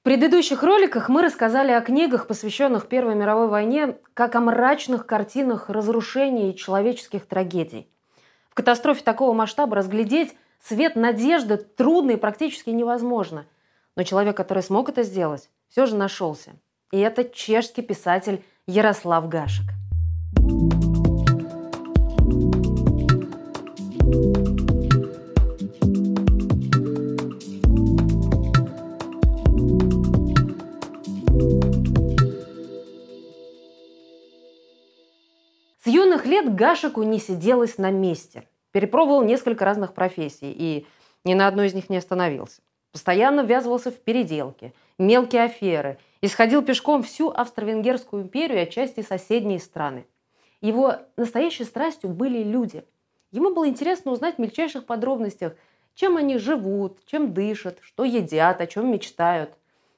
В предыдущих роликах мы рассказали о книгах, посвященных Первой мировой войне, как о мрачных картинах разрушений и человеческих трагедий. В катастрофе такого масштаба разглядеть свет надежды трудно и практически невозможно. Но человек, который смог это сделать, все же нашелся. И это чешский писатель Ярослав Гашек. С юных лет Гашеку не сиделось на месте. Перепробовал несколько разных профессий и ни на одной из них не остановился. Постоянно ввязывался в переделки, мелкие аферы, исходил пешком всю Австро-Венгерскую империю и отчасти соседние страны. Его настоящей страстью были люди. Ему было интересно узнать в мельчайших подробностях, чем они живут, чем дышат, что едят, о чем мечтают.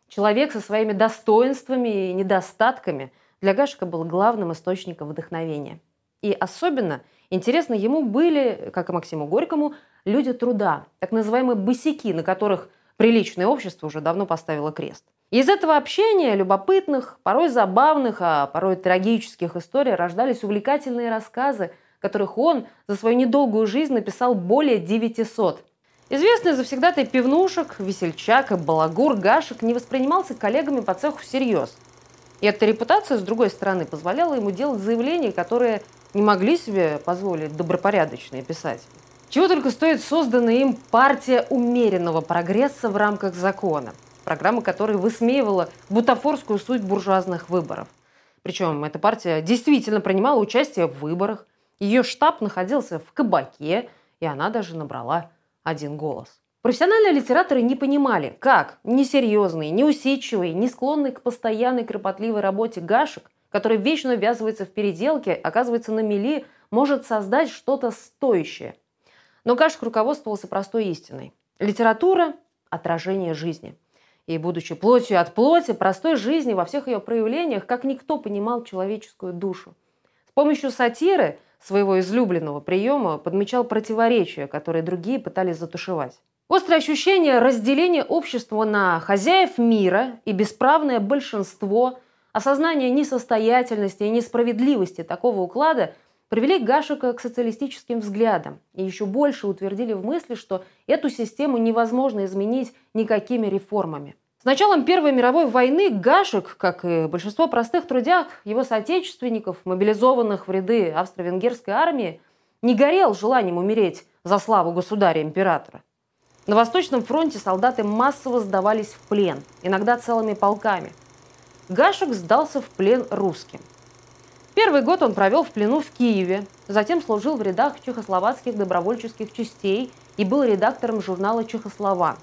Человек со своими достоинствами и недостатками для Гашика был главным источником вдохновения. И особенно интересно ему были, как и Максиму Горькому, люди труда, так называемые босяки, на которых приличное общество уже давно поставило крест. Из этого общения любопытных, порой забавных, а порой трагических историй рождались увлекательные рассказы, которых он за свою недолгую жизнь написал более 900. Известный завсегдатай пивнушек, весельчак и балагур Гашек не воспринимался коллегами по цеху всерьез. И эта репутация, с другой стороны, позволяла ему делать заявления, которые не могли себе позволить добропорядочные писатели. Чего только стоит созданная им партия умеренного прогресса в рамках закона, программа которой высмеивала бутафорскую суть буржуазных выборов. Причем эта партия действительно принимала участие в выборах, ее штаб находился в кабаке, и она даже набрала один голос. Профессиональные литераторы не понимали, как несерьезный, неусидчивый, не склонный к постоянной кропотливой работе Гашек, который вечно ввязывается в переделки, оказывается на мели, может создать что-то стоящее – но Гашек руководствовался простой истиной. Литература – отражение жизни. И, будучи плотью от плоти, простой жизни во всех ее проявлениях, как никто понимал человеческую душу. С помощью сатиры, своего излюбленного приема, подмечал противоречия, которые другие пытались затушевать. Острое ощущение разделения общества на хозяев мира и бесправное большинство, осознание несостоятельности и несправедливости такого уклада – привели Гашика к социалистическим взглядам и еще больше утвердили в мысли, что эту систему невозможно изменить никакими реформами. С началом Первой мировой войны Гашек, как и большинство простых трудяг, его соотечественников, мобилизованных в ряды австро-венгерской армии, не горел желанием умереть за славу государя-императора. На Восточном фронте солдаты массово сдавались в плен, иногда целыми полками. Гашек сдался в плен русским. Первый год он провел в плену в Киеве, затем служил в рядах чехословацких добровольческих частей и был редактором журнала «Чехослова».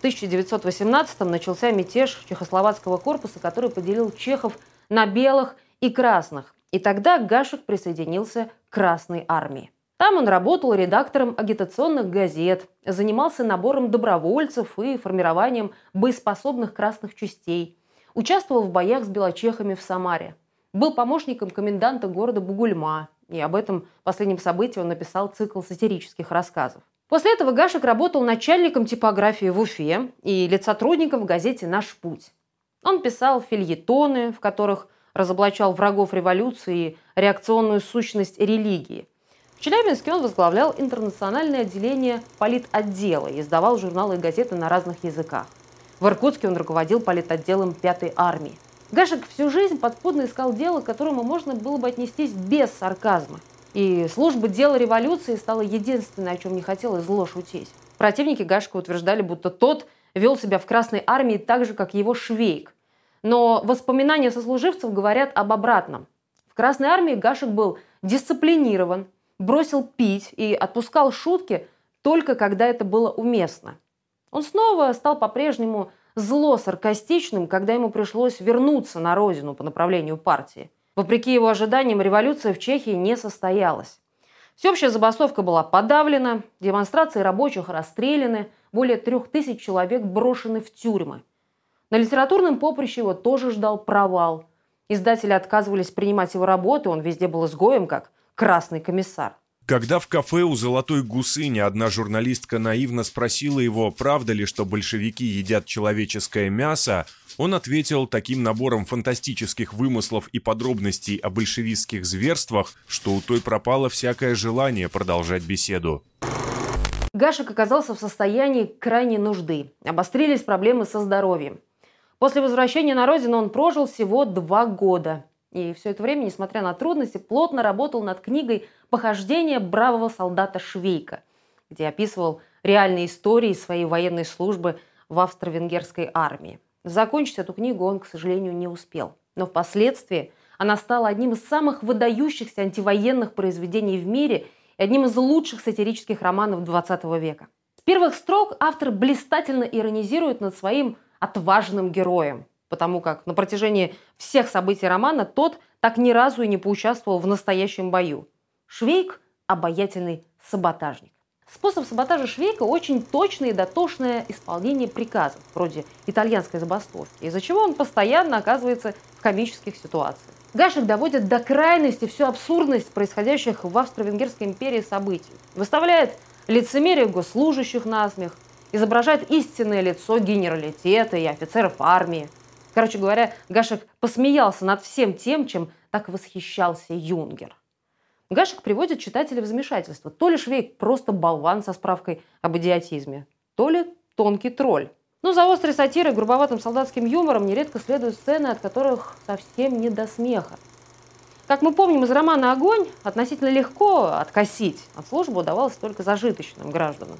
В 1918-м начался мятеж чехословацкого корпуса, который поделил чехов на белых и красных. И тогда Гашек присоединился к Красной армии. Там он работал редактором агитационных газет, занимался набором добровольцев и формированием боеспособных красных частей, участвовал в боях с белочехами в Самаре – был помощником коменданта города Бугульма, и об этом последнем событии он написал цикл сатирических рассказов. После этого Гашек работал начальником типографии в Уфе и лицотрудником в газете «Наш путь». Он писал фильетоны, в которых разоблачал врагов революции и реакционную сущность религии. В Челябинске он возглавлял интернациональное отделение политотдела и издавал журналы и газеты на разных языках. В Иркутске он руководил политотделом Пятой армии. Гашек всю жизнь подспудно искал дело, к которому можно было бы отнестись без сарказма. И служба дела революции стала единственной, о чем не хотелось зло шутить. Противники Гашка утверждали, будто тот вел себя в Красной армии так же, как его швейк. Но воспоминания сослуживцев говорят об обратном. В Красной армии Гашек был дисциплинирован, бросил пить и отпускал шутки только когда это было уместно. Он снова стал по-прежнему зло саркастичным, когда ему пришлось вернуться на родину по направлению партии. Вопреки его ожиданиям, революция в Чехии не состоялась. Всеобщая забастовка была подавлена, демонстрации рабочих расстреляны, более трех тысяч человек брошены в тюрьмы. На литературном поприще его тоже ждал провал. Издатели отказывались принимать его работы, он везде был изгоем, как красный комиссар. Когда в кафе у «Золотой гусыни» одна журналистка наивно спросила его, правда ли, что большевики едят человеческое мясо, он ответил таким набором фантастических вымыслов и подробностей о большевистских зверствах, что у той пропало всякое желание продолжать беседу. Гашек оказался в состоянии крайней нужды. Обострились проблемы со здоровьем. После возвращения на родину он прожил всего два года. И все это время, несмотря на трудности, плотно работал над книгой «Похождение бравого солдата Швейка», где описывал реальные истории своей военной службы в австро-венгерской армии. Закончить эту книгу он, к сожалению, не успел. Но впоследствии она стала одним из самых выдающихся антивоенных произведений в мире и одним из лучших сатирических романов XX века. С первых строк автор блистательно иронизирует над своим отважным героем – потому как на протяжении всех событий романа тот так ни разу и не поучаствовал в настоящем бою. Швейк – обаятельный саботажник. Способ саботажа Швейка – очень точное и дотошное исполнение приказов, вроде итальянской забастовки, из-за чего он постоянно оказывается в комических ситуациях. Гашек доводит до крайности всю абсурдность происходящих в Австро-Венгерской империи событий. Выставляет лицемерие госслужащих на смех, изображает истинное лицо генералитета и офицеров армии – Короче говоря, Гашек посмеялся над всем тем, чем так восхищался Юнгер. Гашек приводит читателя в замешательство. То ли Швейк просто болван со справкой об идиотизме, то ли тонкий тролль. Но за острой сатирой, грубоватым солдатским юмором нередко следуют сцены, от которых совсем не до смеха. Как мы помним из романа «Огонь», относительно легко откосить от службы удавалось только зажиточным гражданам.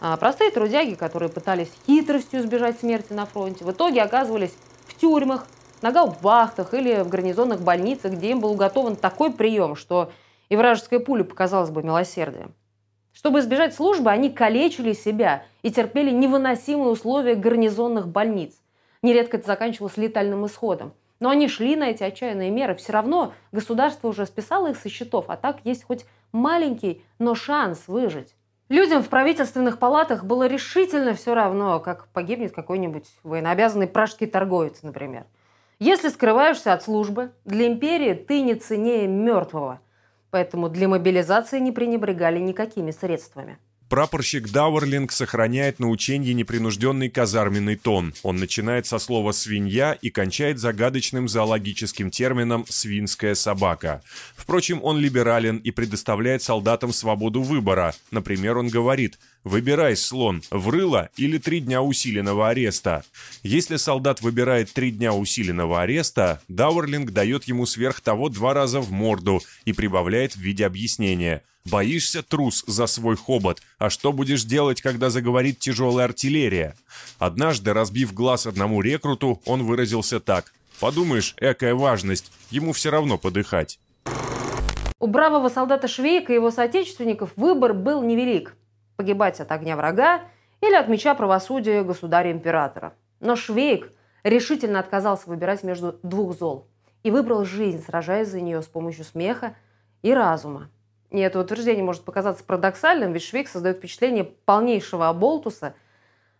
А простые трудяги, которые пытались хитростью избежать смерти на фронте, в итоге оказывались тюрьмах, на гауптвахтах или в гарнизонных больницах, где им был уготован такой прием, что и вражеская пуля показалась бы милосердием. Чтобы избежать службы, они калечили себя и терпели невыносимые условия гарнизонных больниц. Нередко это заканчивалось летальным исходом. Но они шли на эти отчаянные меры. Все равно государство уже списало их со счетов, а так есть хоть маленький, но шанс выжить. Людям в правительственных палатах было решительно все равно, как погибнет какой-нибудь военнообязанный пражский торговец, например. Если скрываешься от службы, для империи ты не ценнее мертвого. Поэтому для мобилизации не пренебрегали никакими средствами. Прапорщик Дауэрлинг сохраняет на ученье непринужденный казарменный тон. Он начинает со слова «свинья» и кончает загадочным зоологическим термином «свинская собака». Впрочем, он либерален и предоставляет солдатам свободу выбора. Например, он говорит Выбирай, слон, врыло или три дня усиленного ареста. Если солдат выбирает три дня усиленного ареста, Дауэрлинг дает ему сверх того два раза в морду и прибавляет в виде объяснения. Боишься, трус, за свой хобот, а что будешь делать, когда заговорит тяжелая артиллерия? Однажды, разбив глаз одному рекруту, он выразился так. Подумаешь, экая важность, ему все равно подыхать. У бравого солдата Швейка и его соотечественников выбор был невелик погибать от огня врага или от меча правосудия государя-императора. Но Швейк решительно отказался выбирать между двух зол и выбрал жизнь, сражаясь за нее с помощью смеха и разума. И это утверждение может показаться парадоксальным, ведь Швейк создает впечатление полнейшего оболтуса,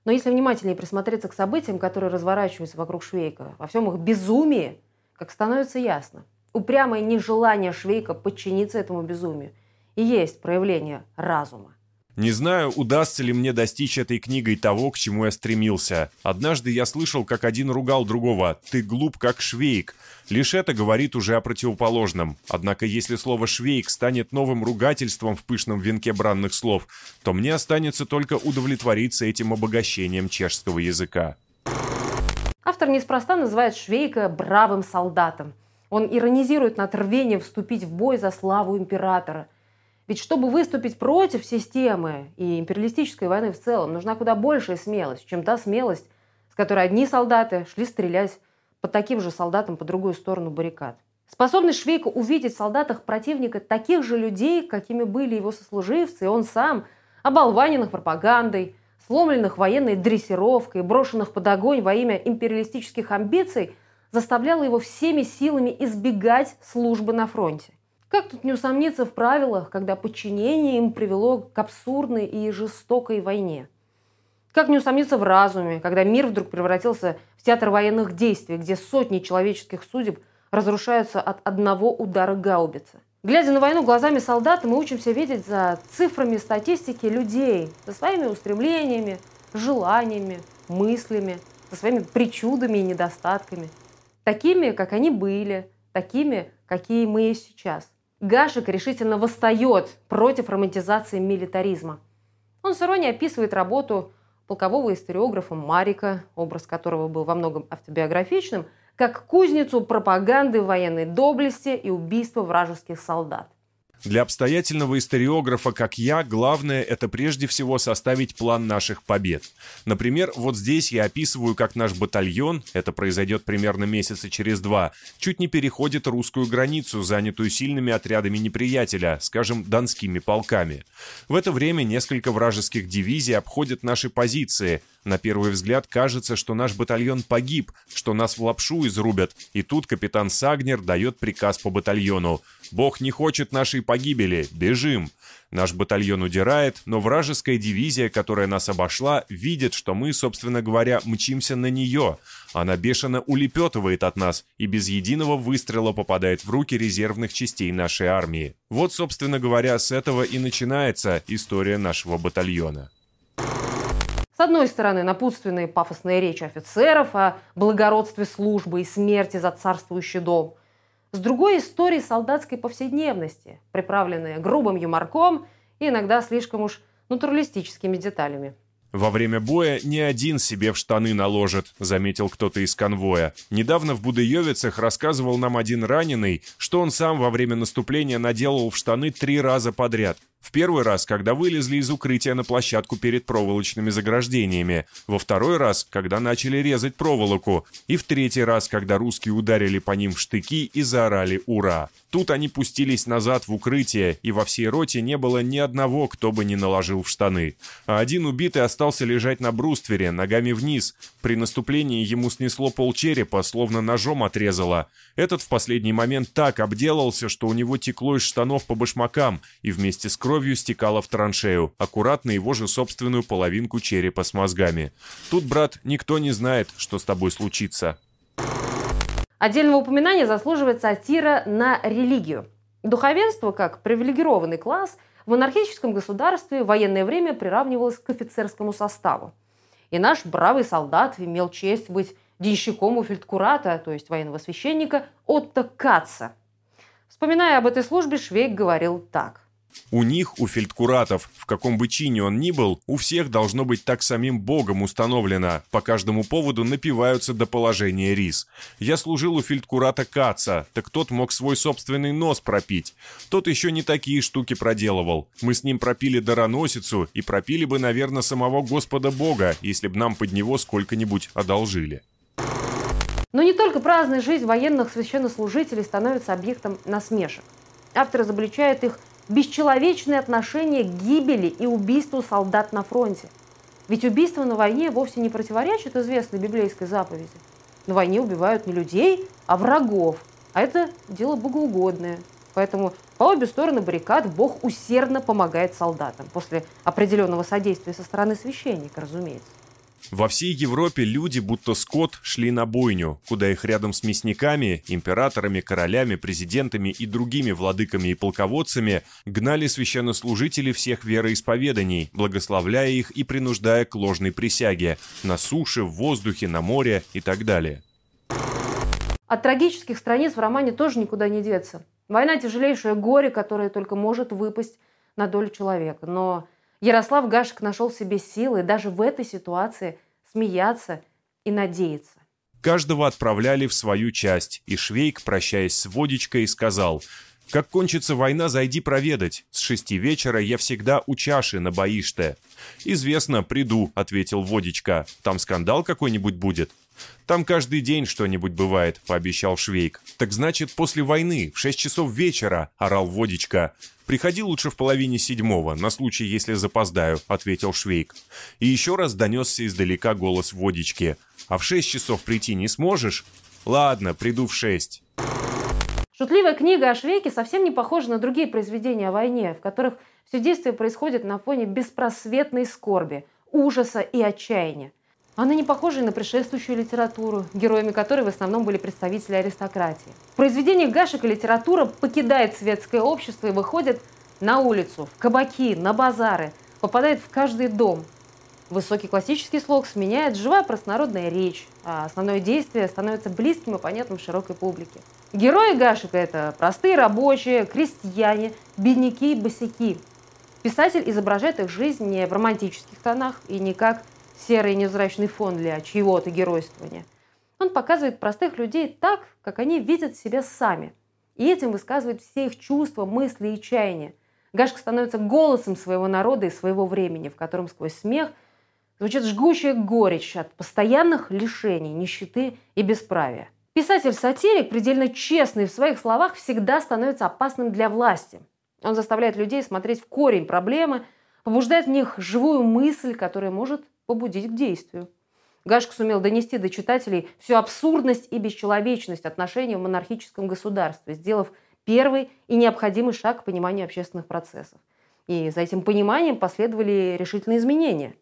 но если внимательнее присмотреться к событиям, которые разворачиваются вокруг Швейка, во всем их безумии, как становится ясно, упрямое нежелание Швейка подчиниться этому безумию и есть проявление разума. Не знаю, удастся ли мне достичь этой книгой того, к чему я стремился. Однажды я слышал, как один ругал другого «ты глуп, как швейк». Лишь это говорит уже о противоположном. Однако если слово «швейк» станет новым ругательством в пышном венке бранных слов, то мне останется только удовлетвориться этим обогащением чешского языка. Автор неспроста называет Швейка бравым солдатом. Он иронизирует над рвением вступить в бой за славу императора – ведь чтобы выступить против системы и империалистической войны в целом, нужна куда большая смелость, чем та смелость, с которой одни солдаты шли стрелять по таким же солдатам по другую сторону баррикад. Способность Швейка увидеть в солдатах противника таких же людей, какими были его сослуживцы, и он сам, оболваненных пропагандой, сломленных военной дрессировкой, брошенных под огонь во имя империалистических амбиций, заставляла его всеми силами избегать службы на фронте. Как тут не усомниться в правилах, когда подчинение им привело к абсурдной и жестокой войне? Как не усомниться в разуме, когда мир вдруг превратился в театр военных действий, где сотни человеческих судеб разрушаются от одного удара гаубицы? Глядя на войну глазами солдата, мы учимся видеть за цифрами статистики людей, со своими устремлениями, желаниями, мыслями, со своими причудами и недостатками. Такими, как они были, такими, какие мы есть сейчас. Гашек решительно восстает против романтизации милитаризма. Он с иронией описывает работу полкового историографа Марика, образ которого был во многом автобиографичным – как кузницу пропаганды военной доблести и убийства вражеских солдат. Для обстоятельного историографа, как я, главное – это прежде всего составить план наших побед. Например, вот здесь я описываю, как наш батальон, это произойдет примерно месяца через два, чуть не переходит русскую границу, занятую сильными отрядами неприятеля, скажем, донскими полками. В это время несколько вражеских дивизий обходят наши позиции – на первый взгляд кажется, что наш батальон погиб, что нас в лапшу изрубят. И тут капитан Сагнер дает приказ по батальону. «Бог не хочет нашей погибели. Бежим!» Наш батальон удирает, но вражеская дивизия, которая нас обошла, видит, что мы, собственно говоря, мчимся на нее. Она бешено улепетывает от нас и без единого выстрела попадает в руки резервных частей нашей армии. Вот, собственно говоря, с этого и начинается история нашего батальона. С одной стороны, напутственные пафосные речи офицеров о благородстве службы и смерти за царствующий дом. С другой – истории солдатской повседневности, приправленные грубым юморком и иногда слишком уж натуралистическими деталями. «Во время боя ни один себе в штаны наложит», — заметил кто-то из конвоя. Недавно в Будыевицах рассказывал нам один раненый, что он сам во время наступления наделал в штаны три раза подряд. В первый раз, когда вылезли из укрытия на площадку перед проволочными заграждениями. Во второй раз, когда начали резать проволоку. И в третий раз, когда русские ударили по ним в штыки и заорали «Ура!». Тут они пустились назад в укрытие, и во всей роте не было ни одного, кто бы не наложил в штаны. А один убитый остался лежать на бруствере, ногами вниз. При наступлении ему снесло полчерепа, словно ножом отрезало. Этот в последний момент так обделался, что у него текло из штанов по башмакам, и вместе с кровью стекало в траншею, аккуратно его же собственную половинку черепа с мозгами. Тут, брат, никто не знает, что с тобой случится. Отдельного упоминания заслуживает сатира на религию. Духовенство, как привилегированный класс, в монархическом государстве в военное время приравнивалось к офицерскому составу. И наш бравый солдат имел честь быть денщиком у фельдкурата, то есть военного священника, Отто Каца. Вспоминая об этой службе, Швейк говорил так. У них, у фельдкуратов, в каком бы чине он ни был, у всех должно быть так самим Богом установлено. По каждому поводу напиваются до положения рис. Я служил у фельдкурата Каца, так тот мог свой собственный нос пропить. Тот еще не такие штуки проделывал. Мы с ним пропили дароносицу и пропили бы, наверное, самого Господа Бога, если бы нам под него сколько-нибудь одолжили. Но не только праздная жизнь военных священнослужителей становится объектом насмешек. Автор изобличает их бесчеловечное отношение к гибели и убийству солдат на фронте. Ведь убийство на войне вовсе не противоречит известной библейской заповеди. На войне убивают не людей, а врагов. А это дело богоугодное. Поэтому по обе стороны баррикад Бог усердно помогает солдатам. После определенного содействия со стороны священника, разумеется. Во всей Европе люди, будто скот, шли на бойню, куда их рядом с мясниками, императорами, королями, президентами и другими владыками и полководцами гнали священнослужители всех вероисповеданий, благословляя их и принуждая к ложной присяге на суше, в воздухе, на море и так далее. От трагических страниц в романе тоже никуда не деться. Война – тяжелейшее горе, которое только может выпасть на долю человека. Но Ярослав Гашек нашел себе силы даже в этой ситуации смеяться и надеяться. Каждого отправляли в свою часть, и Швейк, прощаясь с водичкой, сказал «Как кончится война, зайди проведать. С шести вечера я всегда у чаши на Баиште». «Известно, приду», — ответил Водичка. «Там скандал какой-нибудь будет?» «Там каждый день что-нибудь бывает», — пообещал Швейк. «Так значит, после войны, в шесть часов вечера», — орал Водичка. «Приходи лучше в половине седьмого, на случай, если запоздаю», — ответил Швейк. И еще раз донесся издалека голос Водички. «А в шесть часов прийти не сможешь?» «Ладно, приду в шесть». Шутливая книга о Швейке совсем не похожа на другие произведения о войне, в которых все действие происходит на фоне беспросветной скорби, ужаса и отчаяния. Она не похожа на предшествующую литературу, героями которой в основном были представители аристократии. В произведениях Гашика литература покидает светское общество и выходит на улицу, в кабаки, на базары, попадает в каждый дом. Высокий классический слог сменяет живая простонародная речь, а основное действие становится близким и понятным широкой публике. Герои Гашика – это простые рабочие, крестьяне, бедняки и босяки. Писатель изображает их жизнь не в романтических тонах и не как серый невзрачный фон для чьего-то геройствования. Он показывает простых людей так, как они видят себя сами. И этим высказывает все их чувства, мысли и чаяния. Гашка становится голосом своего народа и своего времени, в котором сквозь смех звучит жгучая горечь от постоянных лишений, нищеты и бесправия. Писатель-сатирик, предельно честный в своих словах, всегда становится опасным для власти. Он заставляет людей смотреть в корень проблемы, побуждает в них живую мысль, которая может побудить к действию. Гашка сумел донести до читателей всю абсурдность и бесчеловечность отношений в монархическом государстве, сделав первый и необходимый шаг к пониманию общественных процессов. И за этим пониманием последовали решительные изменения.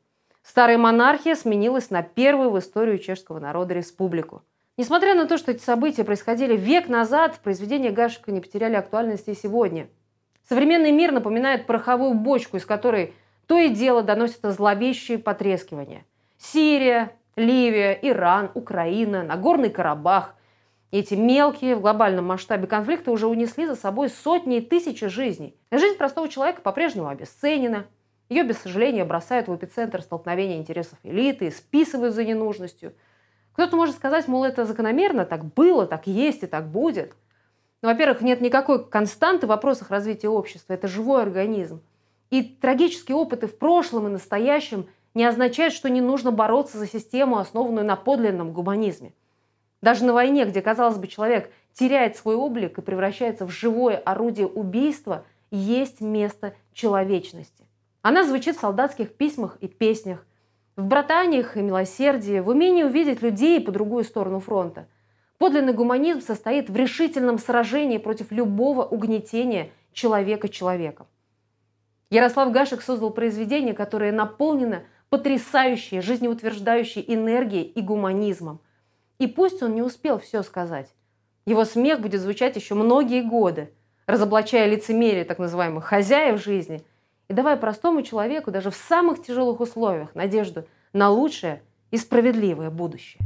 Старая монархия сменилась на первую в историю чешского народа республику – Несмотря на то, что эти события происходили век назад, произведения Гашика не потеряли актуальности и сегодня. Современный мир напоминает пороховую бочку, из которой то и дело доносятся зловещие потрескивания. Сирия, Ливия, Иран, Украина, Нагорный Карабах. Эти мелкие в глобальном масштабе конфликты уже унесли за собой сотни и тысячи жизней. Жизнь простого человека по-прежнему обесценена. Ее, без сожаления, бросают в эпицентр столкновения интересов элиты списывают за ненужностью – кто-то может сказать, мол, это закономерно, так было, так есть и так будет. Но, во-первых, нет никакой константы в вопросах развития общества. Это живой организм. И трагические опыты в прошлом и настоящем не означают, что не нужно бороться за систему, основанную на подлинном гуманизме. Даже на войне, где, казалось бы, человек теряет свой облик и превращается в живое орудие убийства, есть место человечности. Она звучит в солдатских письмах и песнях – в братаниях и милосердии, в умении увидеть людей по другую сторону фронта. Подлинный гуманизм состоит в решительном сражении против любого угнетения человека человеком. Ярослав Гашек создал произведение, которое наполнено потрясающей, жизнеутверждающей энергией и гуманизмом. И пусть он не успел все сказать, его смех будет звучать еще многие годы, разоблачая лицемерие так называемых хозяев жизни – и давая простому человеку даже в самых тяжелых условиях надежду на лучшее и справедливое будущее.